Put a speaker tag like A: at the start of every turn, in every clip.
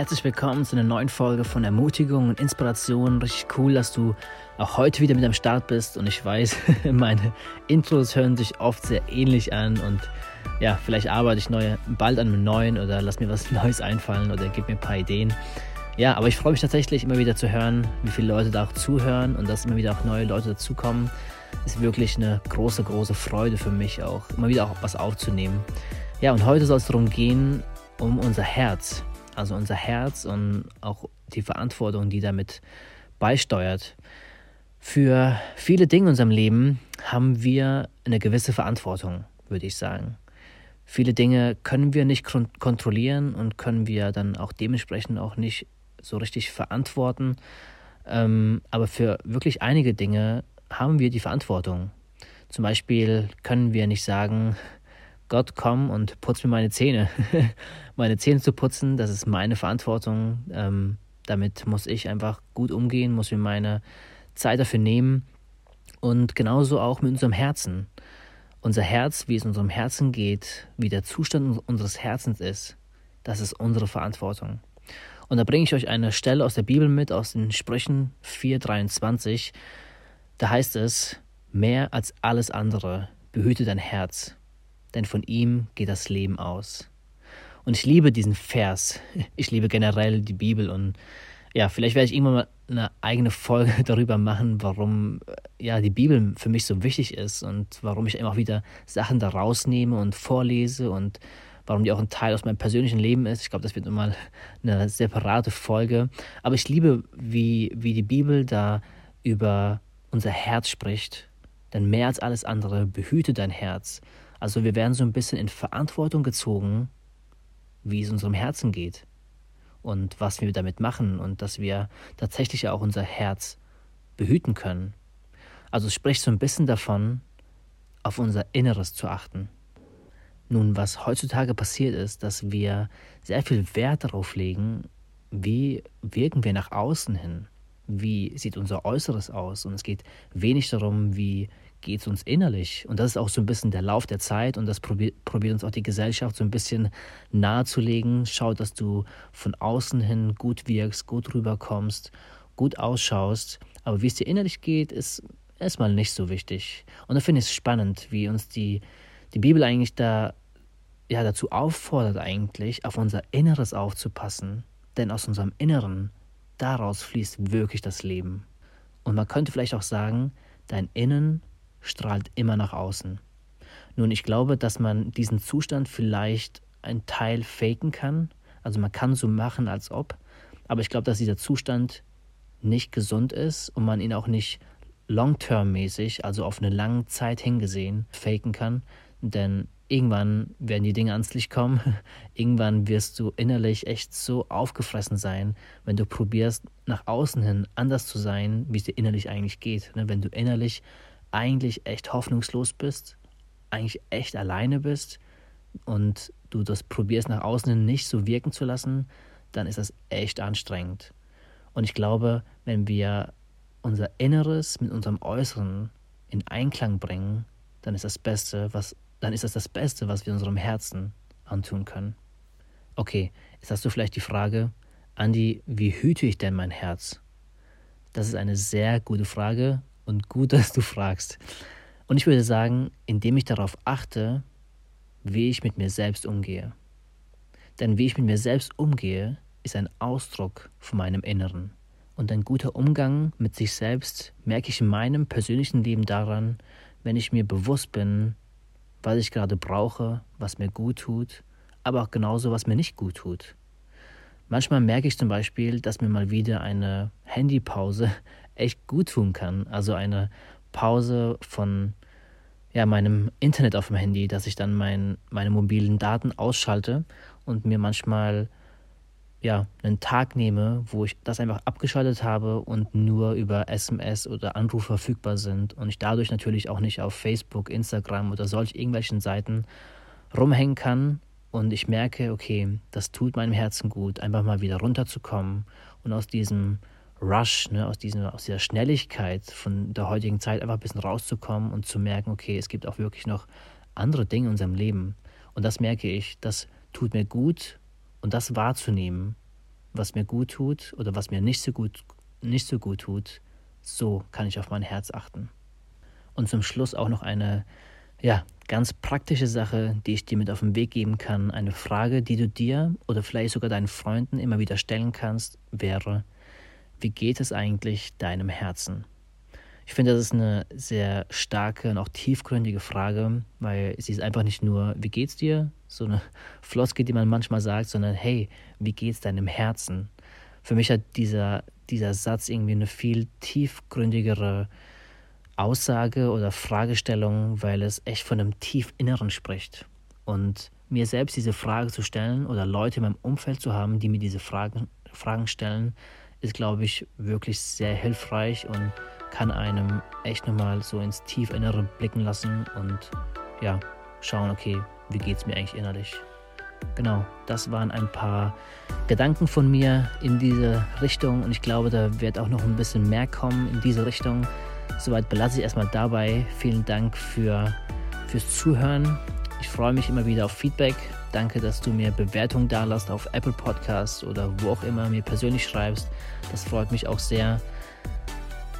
A: Herzlich willkommen zu einer neuen Folge von Ermutigung und Inspiration. Richtig cool, dass du auch heute wieder mit am Start bist. Und ich weiß, meine Intros hören sich oft sehr ähnlich an. Und ja, vielleicht arbeite ich neue, bald an einem neuen oder lass mir was Neues einfallen oder gib mir ein paar Ideen. Ja, aber ich freue mich tatsächlich immer wieder zu hören, wie viele Leute da auch zuhören und dass immer wieder auch neue Leute dazukommen. Ist wirklich eine große, große Freude für mich auch, immer wieder auch was aufzunehmen. Ja, und heute soll es darum gehen, um unser Herz. Also unser Herz und auch die Verantwortung, die damit beisteuert. Für viele Dinge in unserem Leben haben wir eine gewisse Verantwortung, würde ich sagen. Viele Dinge können wir nicht kontrollieren und können wir dann auch dementsprechend auch nicht so richtig verantworten. Ähm, aber für wirklich einige Dinge haben wir die Verantwortung. Zum Beispiel können wir nicht sagen, Gott, komm und putz mir meine Zähne. meine Zähne zu putzen, das ist meine Verantwortung. Ähm, damit muss ich einfach gut umgehen, muss mir meine Zeit dafür nehmen. Und genauso auch mit unserem Herzen. Unser Herz, wie es unserem Herzen geht, wie der Zustand unseres Herzens ist, das ist unsere Verantwortung. Und da bringe ich euch eine Stelle aus der Bibel mit, aus den Sprüchen 4,23. Da heißt es, mehr als alles andere behüte dein Herz, denn von ihm geht das Leben aus. Und ich liebe diesen Vers. Ich liebe generell die Bibel und ja, vielleicht werde ich irgendwann mal eine eigene Folge darüber machen, warum ja die Bibel für mich so wichtig ist und warum ich immer wieder Sachen da rausnehme und vorlese und warum die auch ein Teil aus meinem persönlichen Leben ist. Ich glaube, das wird nochmal eine separate Folge. Aber ich liebe, wie, wie die Bibel da über unser Herz spricht. Denn mehr als alles andere behüte dein Herz. Also wir werden so ein bisschen in Verantwortung gezogen, wie es unserem Herzen geht und was wir damit machen und dass wir tatsächlich auch unser Herz behüten können. Also spricht so ein bisschen davon, auf unser Inneres zu achten. Nun, was heutzutage passiert ist, dass wir sehr viel Wert darauf legen, wie wirken wir nach außen hin, wie sieht unser Äußeres aus und es geht wenig darum, wie geht es uns innerlich. Und das ist auch so ein bisschen der Lauf der Zeit und das probiert, probiert uns auch die Gesellschaft so ein bisschen nahezulegen. Schau, dass du von außen hin gut wirkst, gut rüberkommst, gut ausschaust. Aber wie es dir innerlich geht, ist erstmal nicht so wichtig. Und da finde ich es spannend, wie uns die, die Bibel eigentlich da ja, dazu auffordert eigentlich, auf unser Inneres aufzupassen, denn aus unserem Inneren, daraus fließt wirklich das Leben. Und man könnte vielleicht auch sagen, dein Innen strahlt immer nach außen. Nun, ich glaube, dass man diesen Zustand vielleicht ein Teil faken kann, also man kann so machen, als ob, aber ich glaube, dass dieser Zustand nicht gesund ist und man ihn auch nicht long-term-mäßig, also auf eine lange Zeit hingesehen, faken kann, denn irgendwann werden die Dinge ans Licht kommen. irgendwann wirst du innerlich echt so aufgefressen sein, wenn du probierst, nach außen hin anders zu sein, wie es dir innerlich eigentlich geht. Ne? Wenn du innerlich eigentlich echt hoffnungslos bist, eigentlich echt alleine bist und du das probierst, nach außen nicht so wirken zu lassen, dann ist das echt anstrengend. Und ich glaube, wenn wir unser Inneres mit unserem Äußeren in Einklang bringen, dann ist das Beste, was dann ist das das Beste, was wir unserem Herzen antun können. Okay, jetzt hast du vielleicht die Frage, Andi, wie hüte ich denn mein Herz? Das ist eine sehr gute Frage und gut, dass du fragst. Und ich würde sagen, indem ich darauf achte, wie ich mit mir selbst umgehe. Denn wie ich mit mir selbst umgehe, ist ein Ausdruck von meinem Inneren. Und ein guter Umgang mit sich selbst merke ich in meinem persönlichen Leben daran, wenn ich mir bewusst bin, was ich gerade brauche, was mir gut tut, aber auch genauso, was mir nicht gut tut. Manchmal merke ich zum Beispiel, dass mir mal wieder eine Handypause echt gut tun kann. Also eine Pause von ja, meinem Internet auf dem Handy, dass ich dann mein, meine mobilen Daten ausschalte und mir manchmal ja, einen Tag nehme, wo ich das einfach abgeschaltet habe und nur über SMS oder Anruf verfügbar sind und ich dadurch natürlich auch nicht auf Facebook, Instagram oder solch irgendwelchen Seiten rumhängen kann und ich merke, okay, das tut meinem Herzen gut, einfach mal wieder runterzukommen und aus diesem Rush, ne, aus, diesem, aus dieser Schnelligkeit von der heutigen Zeit einfach ein bisschen rauszukommen und zu merken, okay, es gibt auch wirklich noch andere Dinge in unserem Leben. Und das merke ich, das tut mir gut und das wahrzunehmen, was mir gut tut oder was mir nicht so gut, nicht so gut tut, so kann ich auf mein Herz achten. Und zum Schluss auch noch eine ja, ganz praktische Sache, die ich dir mit auf den Weg geben kann. Eine Frage, die du dir oder vielleicht sogar deinen Freunden immer wieder stellen kannst, wäre, wie geht es eigentlich deinem Herzen? Ich finde, das ist eine sehr starke und auch tiefgründige Frage, weil sie ist einfach nicht nur, wie geht's dir? So eine Floske, die man manchmal sagt, sondern hey, wie geht's deinem Herzen? Für mich hat dieser, dieser Satz irgendwie eine viel tiefgründigere Aussage oder Fragestellung, weil es echt von einem Tiefinneren spricht. Und mir selbst diese Frage zu stellen oder Leute in meinem Umfeld zu haben, die mir diese Fragen, Fragen stellen, ist, glaube ich, wirklich sehr hilfreich und kann einem echt nochmal so ins Tiefinnere blicken lassen und ja, schauen, okay, wie geht es mir eigentlich innerlich. Genau, das waren ein paar Gedanken von mir in diese Richtung und ich glaube, da wird auch noch ein bisschen mehr kommen in diese Richtung. Soweit belasse ich erstmal dabei. Vielen Dank für, fürs Zuhören. Ich freue mich immer wieder auf Feedback. Danke, dass du mir Bewertungen da lässt auf Apple Podcasts oder wo auch immer mir persönlich schreibst. Das freut mich auch sehr.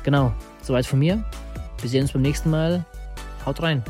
A: Genau, soweit von mir. Wir sehen uns beim nächsten Mal. Haut rein.